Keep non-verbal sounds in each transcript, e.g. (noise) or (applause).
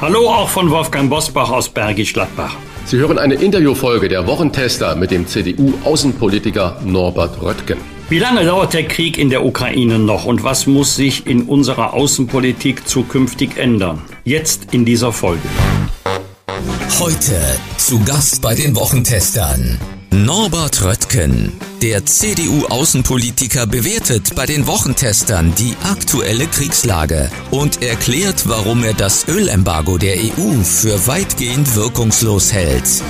Hallo auch von Wolfgang Bosbach aus Bergisch Gladbach. Sie hören eine Interviewfolge der Wochentester mit dem CDU-Außenpolitiker Norbert Röttgen. Wie lange dauert der Krieg in der Ukraine noch und was muss sich in unserer Außenpolitik zukünftig ändern? Jetzt in dieser Folge. Heute zu Gast bei den Wochentestern Norbert Röttgen. Der CDU-Außenpolitiker bewertet bei den Wochentestern die aktuelle Kriegslage und erklärt, warum er das Ölembargo der EU für weitgehend wirkungslos hält.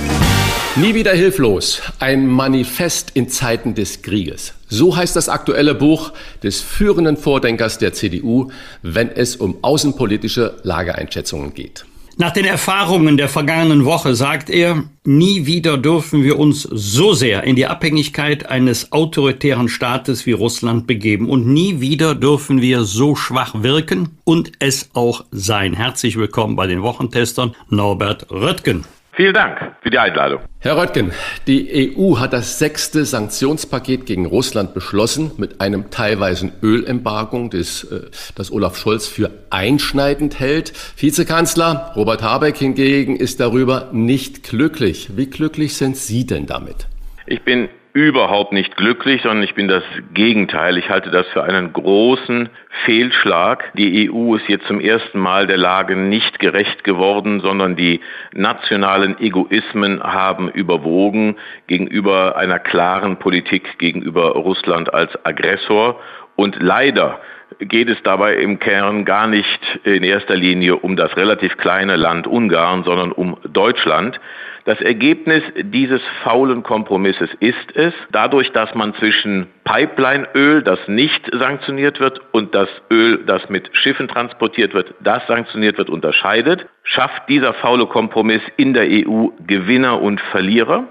Nie wieder hilflos. Ein Manifest in Zeiten des Krieges. So heißt das aktuelle Buch des führenden Vordenkers der CDU, wenn es um außenpolitische Lageeinschätzungen geht. Nach den Erfahrungen der vergangenen Woche sagt er, nie wieder dürfen wir uns so sehr in die Abhängigkeit eines autoritären Staates wie Russland begeben und nie wieder dürfen wir so schwach wirken und es auch sein. Herzlich willkommen bei den Wochentestern Norbert Röttgen. Vielen Dank für die Einladung. Herr Röttgen, die EU hat das sechste Sanktionspaket gegen Russland beschlossen mit einem teilweisen Ölembargo, das, äh, das Olaf Scholz für einschneidend hält. Vizekanzler Robert Habeck hingegen ist darüber nicht glücklich. Wie glücklich sind Sie denn damit? Ich bin überhaupt nicht glücklich, sondern ich bin das Gegenteil. Ich halte das für einen großen Fehlschlag. Die EU ist jetzt zum ersten Mal der Lage nicht gerecht geworden, sondern die nationalen Egoismen haben überwogen gegenüber einer klaren Politik gegenüber Russland als Aggressor. Und leider geht es dabei im Kern gar nicht in erster Linie um das relativ kleine Land Ungarn, sondern um Deutschland. Das Ergebnis dieses faulen Kompromisses ist es, dadurch, dass man zwischen Pipelineöl, das nicht sanktioniert wird, und das Öl, das mit Schiffen transportiert wird, das sanktioniert wird, unterscheidet, schafft dieser faule Kompromiss in der EU Gewinner und Verlierer.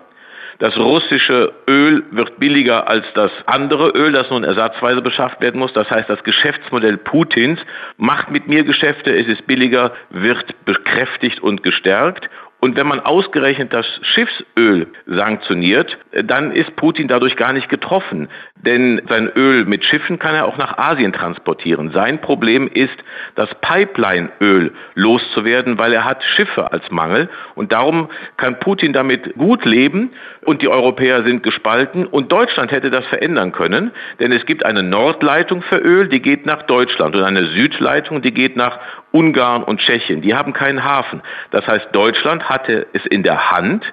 Das russische Öl wird billiger als das andere Öl, das nun ersatzweise beschafft werden muss. Das heißt, das Geschäftsmodell Putins macht mit mir Geschäfte, es ist billiger, wird bekräftigt und gestärkt. Und wenn man ausgerechnet das Schiffsöl sanktioniert, dann ist Putin dadurch gar nicht getroffen. Denn sein Öl mit Schiffen kann er auch nach Asien transportieren. Sein Problem ist, das Pipeline-Öl loszuwerden, weil er hat Schiffe als Mangel. Und darum kann Putin damit gut leben. Und die Europäer sind gespalten. Und Deutschland hätte das verändern können. Denn es gibt eine Nordleitung für Öl, die geht nach Deutschland. Und eine Südleitung, die geht nach Ungarn und Tschechien. Die haben keinen Hafen. Das heißt, Deutschland hatte es in der Hand,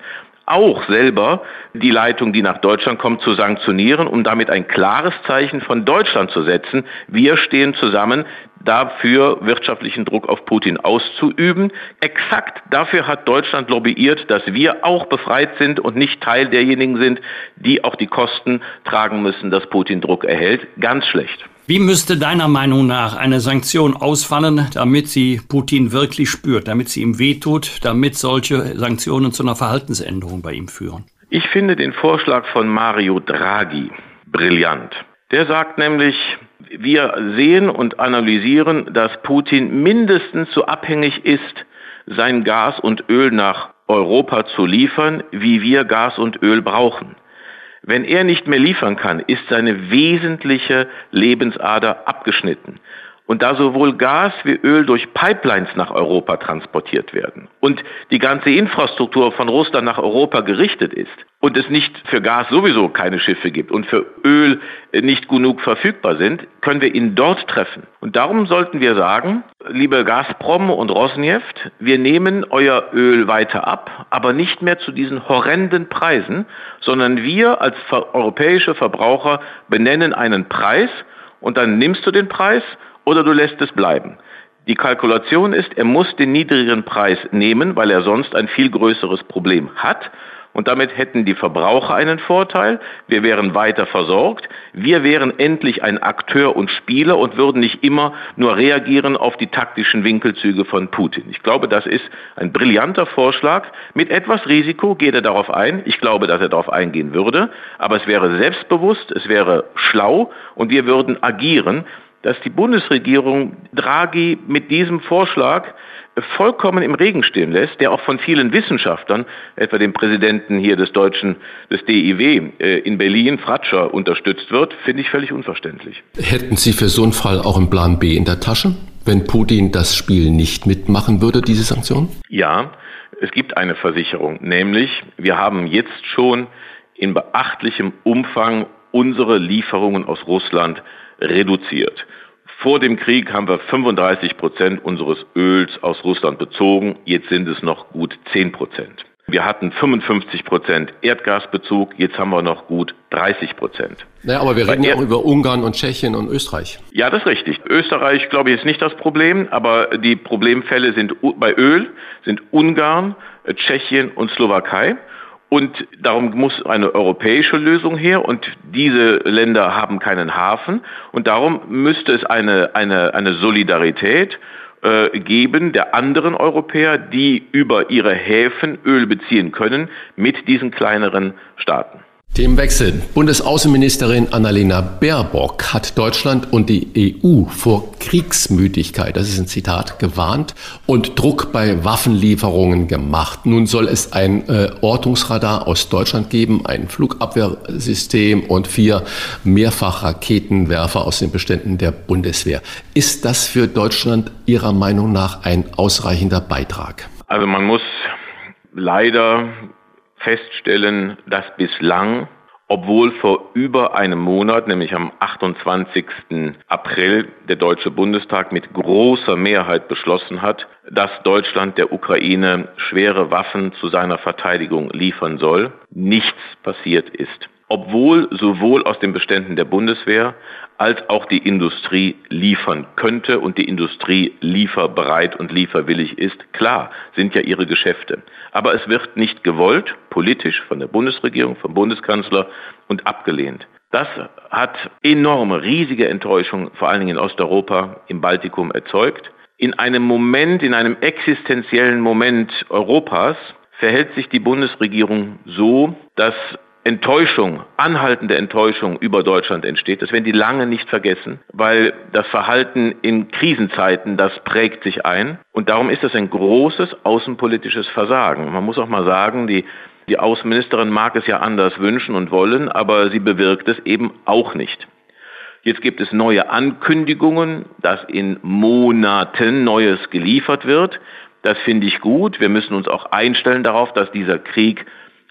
auch selber die Leitung, die nach Deutschland kommt, zu sanktionieren, um damit ein klares Zeichen von Deutschland zu setzen. Wir stehen zusammen, dafür wirtschaftlichen Druck auf Putin auszuüben. Exakt dafür hat Deutschland lobbyiert, dass wir auch befreit sind und nicht Teil derjenigen sind, die auch die Kosten tragen müssen, dass Putin Druck erhält. Ganz schlecht. Wie müsste deiner Meinung nach eine Sanktion ausfallen, damit sie Putin wirklich spürt, damit sie ihm wehtut, damit solche Sanktionen zu einer Verhaltensänderung bei ihm führen? Ich finde den Vorschlag von Mario Draghi brillant. Der sagt nämlich, wir sehen und analysieren, dass Putin mindestens so abhängig ist, sein Gas und Öl nach Europa zu liefern, wie wir Gas und Öl brauchen. Wenn er nicht mehr liefern kann, ist seine wesentliche Lebensader abgeschnitten. Und da sowohl Gas wie Öl durch Pipelines nach Europa transportiert werden und die ganze Infrastruktur von Russland nach Europa gerichtet ist und es nicht für Gas sowieso keine Schiffe gibt und für Öl nicht genug verfügbar sind, können wir ihn dort treffen. Und darum sollten wir sagen, liebe Gazprom und Rosneft, wir nehmen euer Öl weiter ab, aber nicht mehr zu diesen horrenden Preisen, sondern wir als europäische Verbraucher benennen einen Preis und dann nimmst du den Preis oder du lässt es bleiben. Die Kalkulation ist, er muss den niedrigeren Preis nehmen, weil er sonst ein viel größeres Problem hat. und damit hätten die Verbraucher einen Vorteil, wir wären weiter versorgt, wir wären endlich ein Akteur und Spieler und würden nicht immer nur reagieren auf die taktischen Winkelzüge von Putin. Ich glaube, das ist ein brillanter Vorschlag. Mit etwas Risiko geht er darauf ein. Ich glaube, dass er darauf eingehen würde, aber es wäre selbstbewusst, es wäre schlau und wir würden agieren, dass die Bundesregierung Draghi mit diesem Vorschlag vollkommen im Regen stehen lässt, der auch von vielen Wissenschaftlern, etwa dem Präsidenten hier des deutschen, des DIW äh, in Berlin, Fratscher, unterstützt wird, finde ich völlig unverständlich. Hätten Sie für so einen Fall auch einen Plan B in der Tasche, wenn Putin das Spiel nicht mitmachen würde, diese Sanktionen? Ja, es gibt eine Versicherung, nämlich wir haben jetzt schon in beachtlichem Umfang unsere Lieferungen aus Russland reduziert. Vor dem Krieg haben wir 35 Prozent unseres Öls aus Russland bezogen. Jetzt sind es noch gut 10 Prozent. Wir hatten 55 Prozent Erdgasbezug, jetzt haben wir noch gut 30 Prozent. Naja, aber wir reden ja auch über Ungarn und Tschechien und Österreich. Ja, das ist richtig. Österreich, glaube ich, ist nicht das Problem, aber die Problemfälle sind bei Öl, sind Ungarn, Tschechien und Slowakei. Und darum muss eine europäische Lösung her und diese Länder haben keinen Hafen und darum müsste es eine, eine, eine Solidarität äh, geben der anderen Europäer, die über ihre Häfen Öl beziehen können, mit diesen kleineren Staaten. Themenwechsel. Bundesaußenministerin Annalena Baerbock hat Deutschland und die EU vor Kriegsmüdigkeit, das ist ein Zitat, gewarnt und Druck bei Waffenlieferungen gemacht. Nun soll es ein äh, Ortungsradar aus Deutschland geben, ein Flugabwehrsystem und vier Mehrfachraketenwerfer aus den Beständen der Bundeswehr. Ist das für Deutschland Ihrer Meinung nach ein ausreichender Beitrag? Also man muss leider feststellen, dass bislang, obwohl vor über einem Monat, nämlich am 28. April, der Deutsche Bundestag mit großer Mehrheit beschlossen hat, dass Deutschland der Ukraine schwere Waffen zu seiner Verteidigung liefern soll, nichts passiert ist obwohl sowohl aus den Beständen der Bundeswehr als auch die Industrie liefern könnte und die Industrie lieferbereit und lieferwillig ist. Klar, sind ja ihre Geschäfte. Aber es wird nicht gewollt, politisch von der Bundesregierung, vom Bundeskanzler und abgelehnt. Das hat enorme, riesige Enttäuschung, vor allen Dingen in Osteuropa, im Baltikum erzeugt. In einem Moment, in einem existenziellen Moment Europas verhält sich die Bundesregierung so, dass Enttäuschung, anhaltende Enttäuschung über Deutschland entsteht. Das werden die lange nicht vergessen, weil das Verhalten in Krisenzeiten, das prägt sich ein. Und darum ist das ein großes außenpolitisches Versagen. Man muss auch mal sagen, die, die Außenministerin mag es ja anders wünschen und wollen, aber sie bewirkt es eben auch nicht. Jetzt gibt es neue Ankündigungen, dass in Monaten Neues geliefert wird. Das finde ich gut. Wir müssen uns auch einstellen darauf, dass dieser Krieg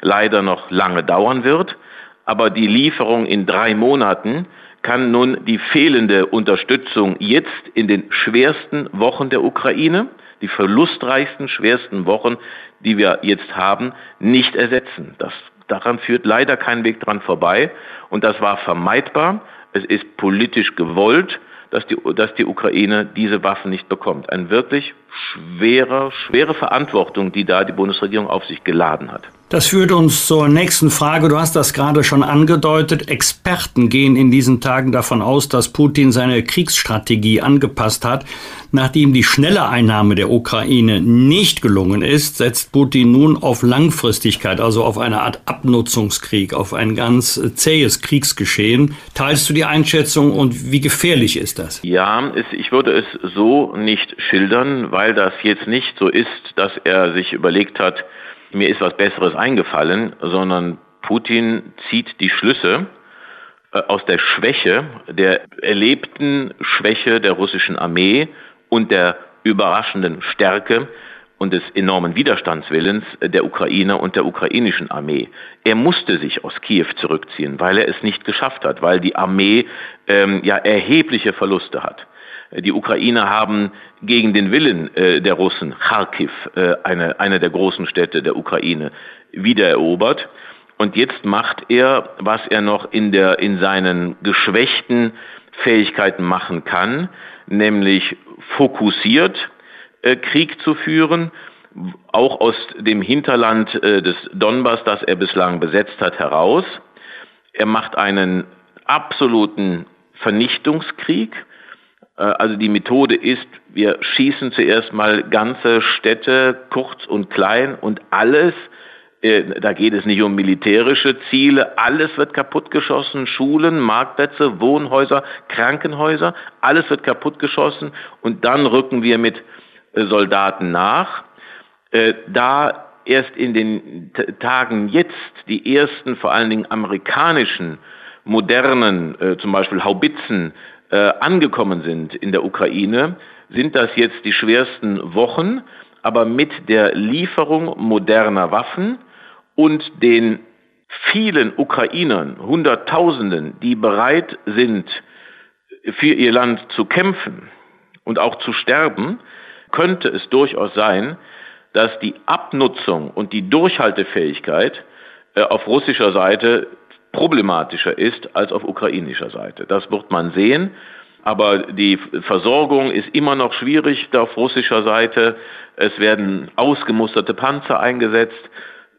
leider noch lange dauern wird. Aber die Lieferung in drei Monaten kann nun die fehlende Unterstützung jetzt in den schwersten Wochen der Ukraine, die verlustreichsten, schwersten Wochen, die wir jetzt haben, nicht ersetzen. Das, daran führt leider kein Weg dran vorbei. Und das war vermeidbar. Es ist politisch gewollt, dass die, dass die Ukraine diese Waffen nicht bekommt. Ein wirklich schwerer, schwere Verantwortung, die da die Bundesregierung auf sich geladen hat. Das führt uns zur nächsten Frage. Du hast das gerade schon angedeutet. Experten gehen in diesen Tagen davon aus, dass Putin seine Kriegsstrategie angepasst hat. Nachdem die schnelle Einnahme der Ukraine nicht gelungen ist, setzt Putin nun auf Langfristigkeit, also auf eine Art Abnutzungskrieg, auf ein ganz zähes Kriegsgeschehen. Teilst du die Einschätzung und wie gefährlich ist das? Ja, ich würde es so nicht schildern, weil das jetzt nicht so ist, dass er sich überlegt hat, mir ist was Besseres eingefallen, sondern Putin zieht die Schlüsse äh, aus der Schwäche, der erlebten Schwäche der russischen Armee und der überraschenden Stärke und des enormen Widerstandswillens der Ukrainer und der ukrainischen Armee. Er musste sich aus Kiew zurückziehen, weil er es nicht geschafft hat, weil die Armee ähm, ja erhebliche Verluste hat. Die Ukrainer haben gegen den Willen äh, der Russen Kharkiv, äh, eine, eine der großen Städte der Ukraine, wiedererobert. Und jetzt macht er, was er noch in, der, in seinen geschwächten Fähigkeiten machen kann, nämlich fokussiert äh, Krieg zu führen, auch aus dem Hinterland äh, des Donbass, das er bislang besetzt hat, heraus. Er macht einen absoluten Vernichtungskrieg. Äh, also die Methode ist, wir schießen zuerst mal ganze Städte kurz und klein und alles, äh, da geht es nicht um militärische Ziele, alles wird kaputtgeschossen, Schulen, Marktplätze, Wohnhäuser, Krankenhäuser, alles wird kaputtgeschossen und dann rücken wir mit äh, Soldaten nach. Da erst in den Tagen jetzt die ersten, vor allen Dingen amerikanischen, modernen, zum Beispiel Haubitzen, angekommen sind in der Ukraine, sind das jetzt die schwersten Wochen, aber mit der Lieferung moderner Waffen und den vielen Ukrainern, Hunderttausenden, die bereit sind, für ihr Land zu kämpfen und auch zu sterben, könnte es durchaus sein, dass die Abnutzung und die Durchhaltefähigkeit äh, auf russischer Seite problematischer ist als auf ukrainischer Seite. Das wird man sehen. Aber die Versorgung ist immer noch schwierig auf russischer Seite. Es werden ausgemusterte Panzer eingesetzt.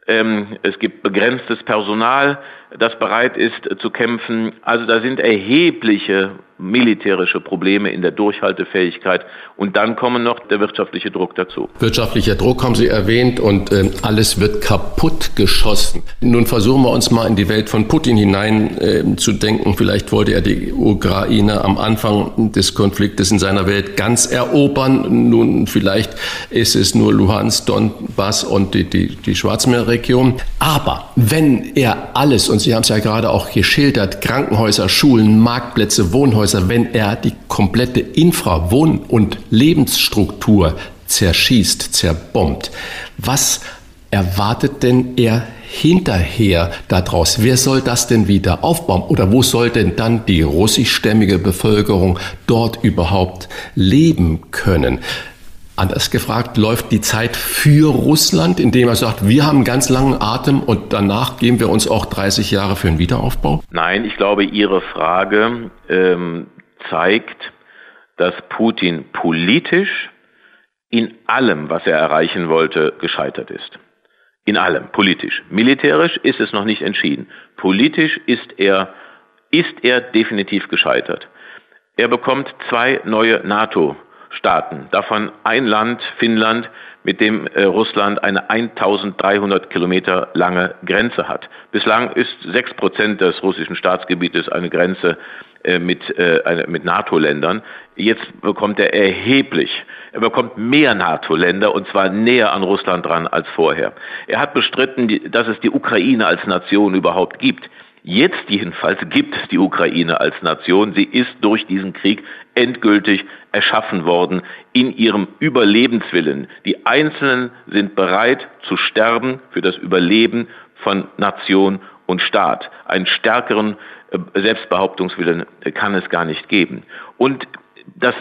Ähm, es gibt begrenztes Personal, das bereit ist äh, zu kämpfen. Also da sind erhebliche militärische Probleme in der Durchhaltefähigkeit. Und dann kommen noch der wirtschaftliche Druck dazu. Wirtschaftlicher Druck haben Sie erwähnt und äh, alles wird kaputt geschossen. Nun versuchen wir uns mal in die Welt von Putin hinein äh, zu denken. Vielleicht wollte er die Ukraine am Anfang des Konfliktes in seiner Welt ganz erobern. Nun vielleicht ist es nur Luhansk, Donbass und die, die, die Schwarzmeerregion. Aber wenn er alles, und Sie haben es ja gerade auch geschildert, Krankenhäuser, Schulen, Marktplätze, Wohnhäuser, wenn er die komplette Infra-, Wohn- und Lebensstruktur zerschießt, zerbombt. Was erwartet denn er hinterher daraus? Wer soll das denn wieder aufbauen? Oder wo soll denn dann die russischstämmige Bevölkerung dort überhaupt leben können? Anders gefragt, läuft die Zeit für Russland, indem er sagt, wir haben einen ganz langen Atem und danach geben wir uns auch 30 Jahre für einen Wiederaufbau? Nein, ich glaube, Ihre Frage ähm, zeigt, dass Putin politisch in allem, was er erreichen wollte, gescheitert ist. In allem, politisch. Militärisch ist es noch nicht entschieden. Politisch ist er, ist er definitiv gescheitert. Er bekommt zwei neue NATO Staaten. Davon ein Land, Finnland, mit dem äh, Russland eine 1300 Kilometer lange Grenze hat. Bislang ist sechs Prozent des russischen Staatsgebietes eine Grenze äh, mit, äh, mit NATO-Ländern. Jetzt bekommt er erheblich, er bekommt mehr NATO-Länder und zwar näher an Russland dran als vorher. Er hat bestritten, dass es die Ukraine als Nation überhaupt gibt. Jetzt jedenfalls gibt es die Ukraine als Nation. Sie ist durch diesen Krieg endgültig erschaffen worden in ihrem Überlebenswillen. Die Einzelnen sind bereit zu sterben für das Überleben von Nation und Staat. Einen stärkeren äh, Selbstbehauptungswillen kann es gar nicht geben. Und das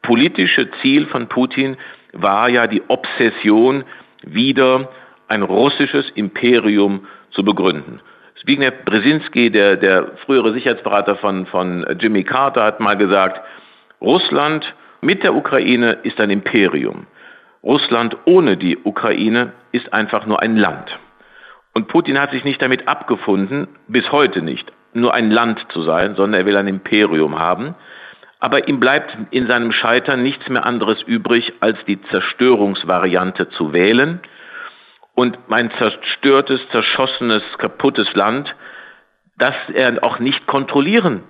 politische Ziel von Putin war ja die Obsession, wieder ein russisches Imperium zu begründen. Zbigniew Brzezinski, der, der frühere Sicherheitsberater von, von Jimmy Carter, hat mal gesagt, Russland mit der Ukraine ist ein Imperium. Russland ohne die Ukraine ist einfach nur ein Land. Und Putin hat sich nicht damit abgefunden, bis heute nicht, nur ein Land zu sein, sondern er will ein Imperium haben. Aber ihm bleibt in seinem Scheitern nichts mehr anderes übrig, als die Zerstörungsvariante zu wählen und mein zerstörtes, zerschossenes, kaputtes Land, das er auch nicht kontrollieren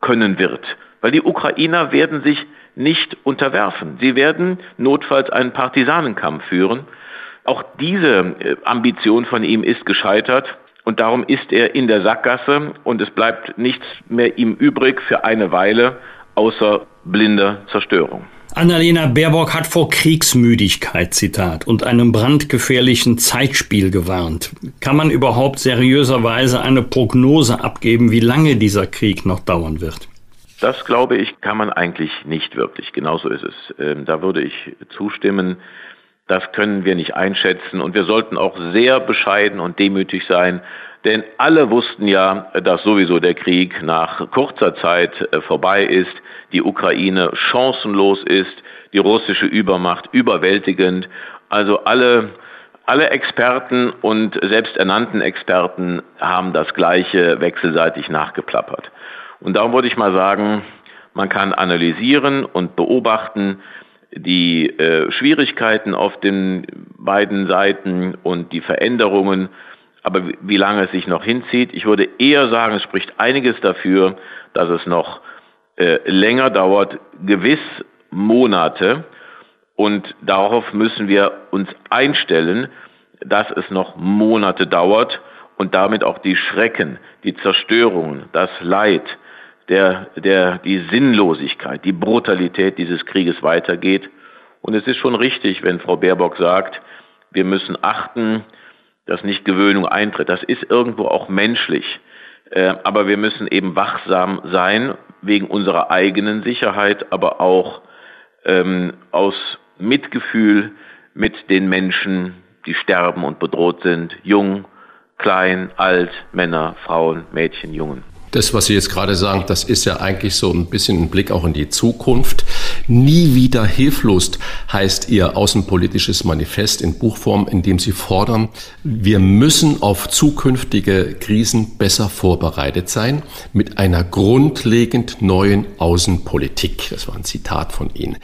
können wird. Weil die Ukrainer werden sich nicht unterwerfen. Sie werden notfalls einen Partisanenkampf führen. Auch diese äh, Ambition von ihm ist gescheitert. Und darum ist er in der Sackgasse und es bleibt nichts mehr ihm übrig für eine Weile außer blinder Zerstörung. Annalena Baerbock hat vor Kriegsmüdigkeit, Zitat, und einem brandgefährlichen Zeitspiel gewarnt. Kann man überhaupt seriöserweise eine Prognose abgeben, wie lange dieser Krieg noch dauern wird? Das glaube ich, kann man eigentlich nicht wirklich. Genauso ist es. Ähm, da würde ich zustimmen. Das können wir nicht einschätzen und wir sollten auch sehr bescheiden und demütig sein, denn alle wussten ja, dass sowieso der Krieg nach kurzer Zeit äh, vorbei ist, die Ukraine chancenlos ist, die russische Übermacht überwältigend Also alle, alle Experten und selbsternannten Experten haben das Gleiche wechselseitig nachgeplappert. Und darum würde ich mal sagen, man kann analysieren und beobachten die äh, Schwierigkeiten auf den beiden Seiten und die Veränderungen, aber wie lange es sich noch hinzieht, ich würde eher sagen, es spricht einiges dafür, dass es noch äh, länger dauert, gewiss Monate. Und darauf müssen wir uns einstellen, dass es noch Monate dauert und damit auch die Schrecken, die Zerstörungen, das Leid, der, der, die Sinnlosigkeit, die Brutalität dieses Krieges weitergeht. Und es ist schon richtig, wenn Frau Baerbock sagt, wir müssen achten, dass nicht Gewöhnung eintritt. Das ist irgendwo auch menschlich. Äh, aber wir müssen eben wachsam sein, wegen unserer eigenen Sicherheit, aber auch ähm, aus Mitgefühl mit den Menschen, die sterben und bedroht sind, jung, klein, alt, Männer, Frauen, Mädchen, Jungen. Das, was Sie jetzt gerade sagen, das ist ja eigentlich so ein bisschen ein Blick auch in die Zukunft. Nie wieder hilflos heißt Ihr außenpolitisches Manifest in Buchform, in dem Sie fordern, wir müssen auf zukünftige Krisen besser vorbereitet sein mit einer grundlegend neuen Außenpolitik. Das war ein Zitat von Ihnen.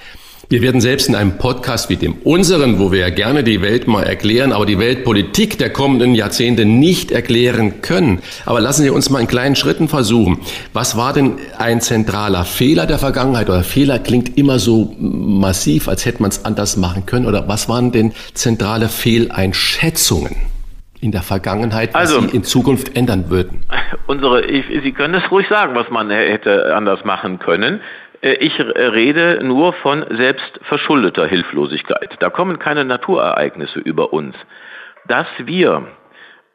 Wir werden selbst in einem Podcast wie dem unseren, wo wir ja gerne die Welt mal erklären, aber die Weltpolitik der kommenden Jahrzehnte nicht erklären können. Aber lassen Sie uns mal in kleinen Schritten versuchen. Was war denn ein zentraler Fehler der Vergangenheit? Oder Fehler klingt immer so massiv, als hätte man es anders machen können. Oder was waren denn zentrale Fehleinschätzungen? in der Vergangenheit, was also, Sie in Zukunft ändern würden? (laughs) Unsere, ich, Sie können es ruhig sagen, was man hätte anders machen können. Äh, ich rede nur von selbstverschuldeter Hilflosigkeit. Da kommen keine Naturereignisse über uns. Dass wir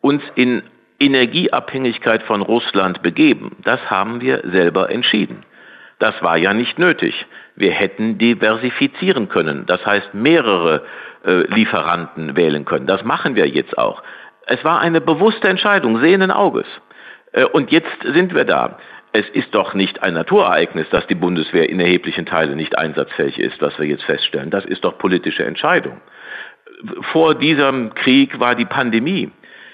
uns in Energieabhängigkeit von Russland begeben, das haben wir selber entschieden. Das war ja nicht nötig. Wir hätten diversifizieren können, das heißt mehrere äh, Lieferanten wählen können. Das machen wir jetzt auch. Es war eine bewusste Entscheidung, sehenden Auges. Äh, und jetzt sind wir da es ist doch nicht ein Naturereignis, dass die Bundeswehr in erheblichen Teilen nicht einsatzfähig ist, was wir jetzt feststellen. Das ist doch politische Entscheidung. Vor diesem Krieg war die Pandemie.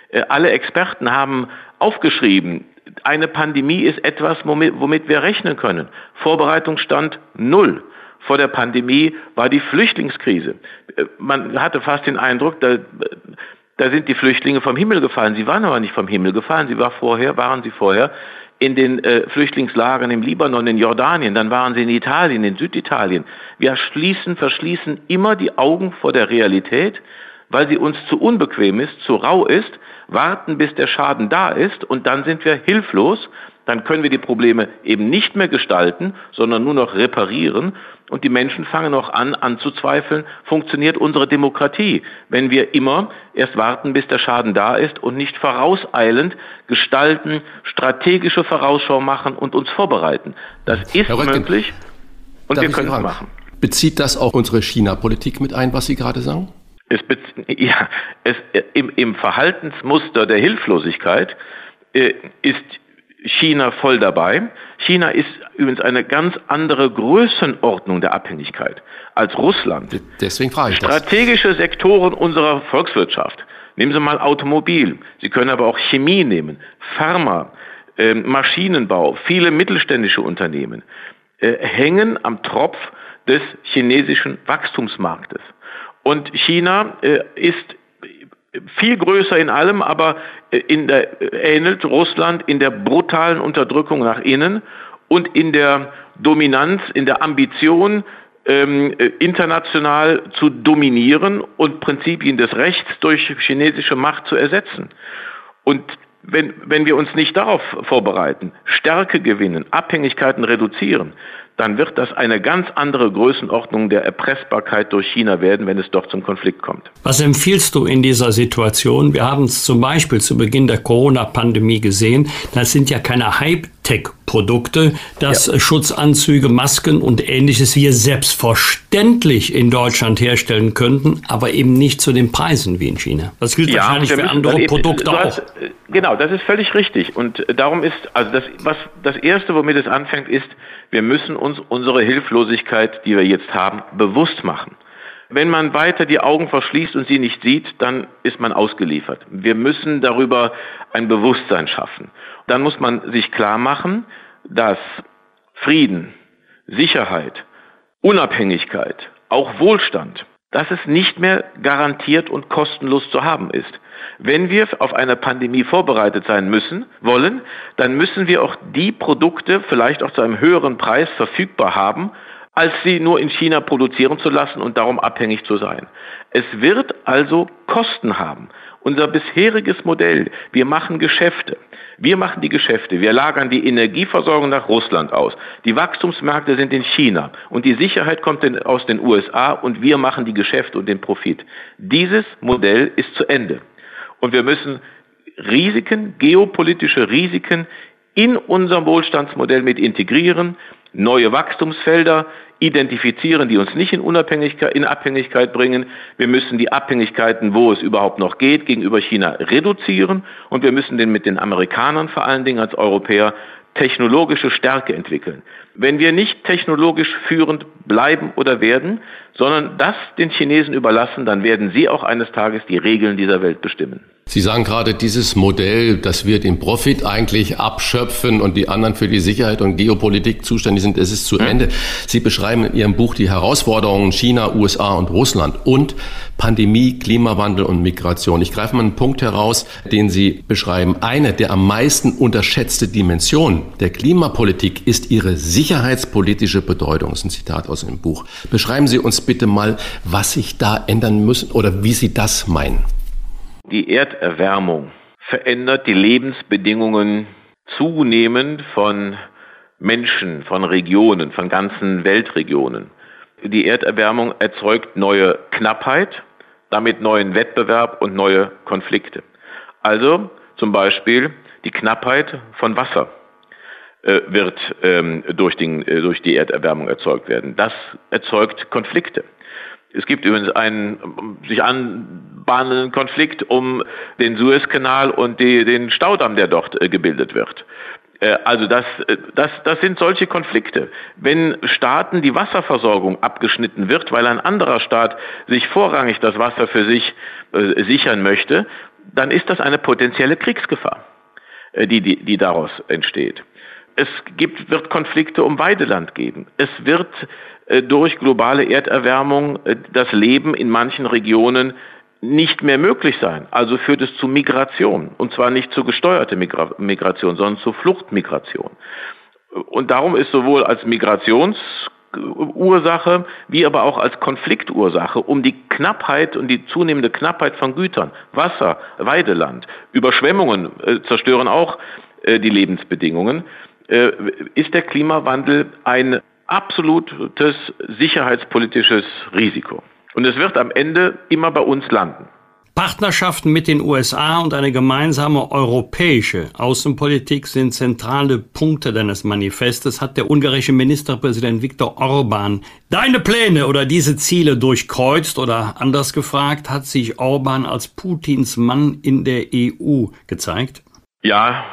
Äh, alle Experten haben aufgeschrieben, eine Pandemie ist etwas, womit, wir rechnen können. Vorbereitungsstand null. Vor der Pandemie war die Flüchtlingskrise. Äh, man hatte fast den Eindruck, da, da sind die Flüchtlinge vom Himmel gefallen. Sie waren aber nicht vom Himmel gefallen. Sie war vorher, waren sie vorher in den äh, Flüchtlingslagern im Libanon, in Jordanien, dann waren sie in Italien, in Süditalien. Wir schließen, verschließen immer die Augen vor der Realität, weil sie uns zu unbequem ist, zu rau ist, warten, bis der Schaden da ist und dann sind wir hilflos dann können wir die Probleme eben nicht mehr gestalten, sondern nur noch reparieren. Und die Menschen fangen auch an, anzuzweifeln, funktioniert unsere Demokratie, wenn wir immer erst warten, bis der Schaden da ist und nicht vorauseilend gestalten, strategische Vorausschau machen und uns vorbereiten. Das ist möglich und wir können es machen. Bezieht das auch unsere China-Politik mit ein, was Sie gerade sagen? Es, (laughs) ja, es, im, im Verhaltensmuster der Hilflosigkeit äh, ist China voll dabei. China ist übrigens eine ganz andere Größenordnung der Abhängigkeit als Russland. Deswegen frage ich Strategische das. Sektoren unserer Volkswirtschaft. Nehmen Sie mal Automobil. Sie können aber auch Chemie nehmen, Pharma, äh, Maschinenbau, viele mittelständische Unternehmen äh, hängen am Tropf des chinesischen Wachstumsmarktes. Und China äh, ist viel größer in allem, aber äh, in der, äh, ähnelt Russland in der brutalen Unterdrückung nach innen und in der Dominanz, in der Ambition, ähm, äh, international zu dominieren und Prinzipien des Rechts durch chinesische Macht zu ersetzen. Und wenn, wenn wir uns nicht darauf vorbereiten, Stärke gewinnen, Abhängigkeiten reduzieren, dann wird das eine ganz andere Größenordnung der Erpressbarkeit durch China werden, wenn es doch zum Konflikt kommt. Was empfiehlst du in dieser Situation? Wir haben es zum Beispiel zu Beginn der Corona-Pandemie gesehen. Das sind ja keine Hightech-Produkte, dass ja. Schutzanzüge, Masken und ähnliches wir selbstverständlich in Deutschland herstellen könnten, aber eben nicht zu den Preisen wie in China. Das gilt ja, wahrscheinlich für andere Produkte auch. Hast, genau, das ist völlig richtig. Und darum ist, also das, was, das Erste, womit es anfängt, ist, wir müssen uns unsere Hilflosigkeit, die wir jetzt haben, bewusst machen. Wenn man weiter die Augen verschließt und sie nicht sieht, dann ist man ausgeliefert. Wir müssen darüber ein Bewusstsein schaffen. Dann muss man sich klar machen, dass Frieden, Sicherheit, Unabhängigkeit, auch Wohlstand, dass es nicht mehr garantiert und kostenlos zu haben ist. Wenn wir auf eine Pandemie vorbereitet sein müssen, wollen, dann müssen wir auch die Produkte vielleicht auch zu einem höheren Preis verfügbar haben, als sie nur in China produzieren zu lassen und darum abhängig zu sein. Es wird also Kosten haben. Unser bisheriges Modell, wir machen Geschäfte. Wir machen die Geschäfte. Wir lagern die Energieversorgung nach Russland aus. Die Wachstumsmärkte sind in China und die Sicherheit kommt aus den USA und wir machen die Geschäfte und den Profit. Dieses Modell ist zu Ende. Und wir müssen Risiken, geopolitische Risiken in unserem Wohlstandsmodell mit integrieren, neue Wachstumsfelder identifizieren, die uns nicht in Unabhängigkeit, in Abhängigkeit bringen. Wir müssen die Abhängigkeiten, wo es überhaupt noch geht, gegenüber China reduzieren und wir müssen den mit den Amerikanern vor allen Dingen als Europäer technologische Stärke entwickeln. Wenn wir nicht technologisch führend bleiben oder werden, sondern das den Chinesen überlassen, dann werden sie auch eines Tages die Regeln dieser Welt bestimmen. Sie sagen gerade, dieses Modell, dass wir den Profit eigentlich abschöpfen und die anderen für die Sicherheit und Geopolitik zuständig sind, es ist zu hm. Ende. Sie beschreiben in Ihrem Buch die Herausforderungen China, USA und Russland und Pandemie, Klimawandel und Migration. Ich greife mal einen Punkt heraus, den Sie beschreiben. Eine der am meisten unterschätzte Dimension der Klimapolitik ist ihre sicherheitspolitische Bedeutung. Das ist ein Zitat aus dem Buch. Beschreiben Sie uns bitte mal, was sich da ändern müssen oder wie Sie das meinen. Die Erderwärmung verändert die Lebensbedingungen zunehmend von Menschen, von Regionen, von ganzen Weltregionen. Die Erderwärmung erzeugt neue Knappheit, damit neuen Wettbewerb und neue Konflikte. Also zum Beispiel die Knappheit von Wasser äh, wird ähm, durch, den, äh, durch die Erderwärmung erzeugt werden. Das erzeugt Konflikte. Es gibt übrigens einen sich anbahnenden Konflikt um den Suezkanal und die, den Staudamm, der dort äh, gebildet wird. Äh, also das, äh, das, das sind solche Konflikte. Wenn Staaten die Wasserversorgung abgeschnitten wird, weil ein anderer Staat sich vorrangig das Wasser für sich sichern möchte, dann ist das eine potenzielle Kriegsgefahr, die, die, die daraus entsteht. Es gibt, wird Konflikte um Weideland geben. Es wird äh, durch globale Erderwärmung äh, das Leben in manchen Regionen nicht mehr möglich sein. Also führt es zu Migration. Und zwar nicht zu gesteuerter Migra Migration, sondern zu Fluchtmigration. Und darum ist sowohl als Migrationsursache wie aber auch als Konfliktursache um die Knappheit und die zunehmende Knappheit von Gütern, Wasser, Weideland, Überschwemmungen äh, zerstören auch äh, die Lebensbedingungen, ist der Klimawandel ein absolutes sicherheitspolitisches Risiko. Und es wird am Ende immer bei uns landen. Partnerschaften mit den USA und eine gemeinsame europäische Außenpolitik sind zentrale Punkte deines Manifestes, hat der ungarische Ministerpräsident Viktor Orban deine Pläne oder diese Ziele durchkreuzt oder anders gefragt, hat sich Orban als Putins Mann in der EU gezeigt? Ja,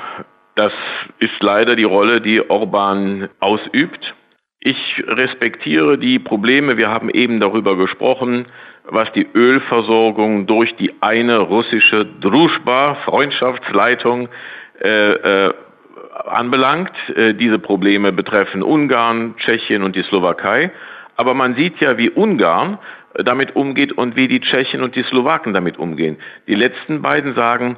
das ist leider die Rolle, die Orban ausübt. Ich respektiere die Probleme. Wir haben eben darüber gesprochen, was die Ölversorgung durch die eine russische Druschba, Freundschaftsleitung, äh, äh, anbelangt. Äh, diese Probleme betreffen Ungarn, Tschechien und die Slowakei. Aber man sieht ja, wie Ungarn damit umgeht und wie die Tschechen und die Slowaken damit umgehen. Die letzten beiden sagen,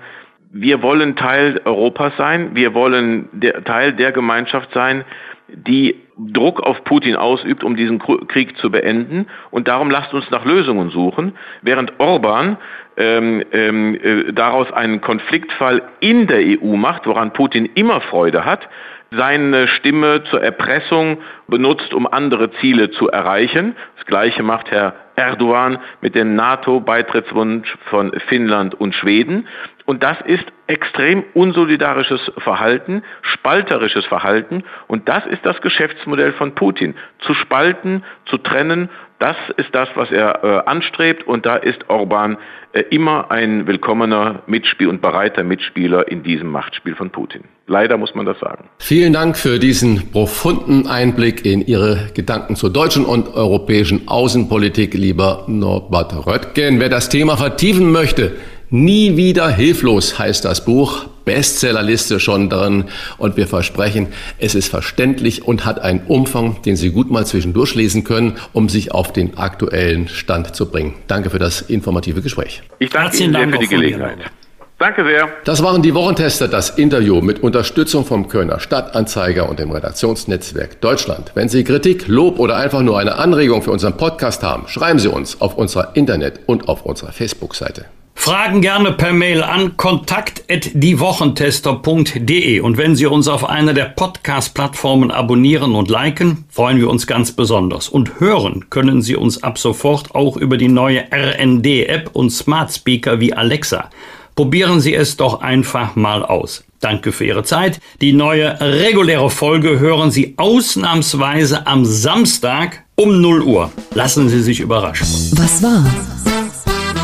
wir wollen Teil Europas sein, wir wollen der, Teil der Gemeinschaft sein, die Druck auf Putin ausübt, um diesen Krieg zu beenden. Und darum lasst uns nach Lösungen suchen, während Orban ähm, ähm, äh, daraus einen Konfliktfall in der EU macht, woran Putin immer Freude hat, seine Stimme zur Erpressung benutzt, um andere Ziele zu erreichen. Das Gleiche macht Herr Erdogan mit dem NATO-Beitrittswunsch von Finnland und Schweden. Und das ist extrem unsolidarisches Verhalten, spalterisches Verhalten. Und das ist das Geschäftsmodell von Putin. Zu spalten, zu trennen, das ist das, was er äh, anstrebt. Und da ist Orban äh, immer ein willkommener Mitspiel und bereiter Mitspieler in diesem Machtspiel von Putin. Leider muss man das sagen. Vielen Dank für diesen profunden Einblick in Ihre Gedanken zur deutschen und europäischen Außenpolitik, lieber Norbert Röttgen. Wer das Thema vertiefen möchte, Nie wieder hilflos heißt das Buch. Bestsellerliste schon drin und wir versprechen, es ist verständlich und hat einen Umfang, den Sie gut mal zwischendurch lesen können, um sich auf den aktuellen Stand zu bringen. Danke für das informative Gespräch. Ich danke Ihnen sehr für die Gelegenheit. Danke sehr. Das waren die Wochentester, das Interview mit Unterstützung vom Kölner Stadtanzeiger und dem Redaktionsnetzwerk Deutschland. Wenn Sie Kritik, Lob oder einfach nur eine Anregung für unseren Podcast haben, schreiben Sie uns auf unserer Internet- und auf unserer Facebook-Seite. Fragen gerne per Mail an kontakt@diewochentester.de und wenn Sie uns auf einer der Podcast-Plattformen abonnieren und liken, freuen wir uns ganz besonders. Und hören können Sie uns ab sofort auch über die neue RND-App und Smart Speaker wie Alexa. Probieren Sie es doch einfach mal aus. Danke für Ihre Zeit. Die neue reguläre Folge hören Sie ausnahmsweise am Samstag um 0 Uhr. Lassen Sie sich überraschen. Was war?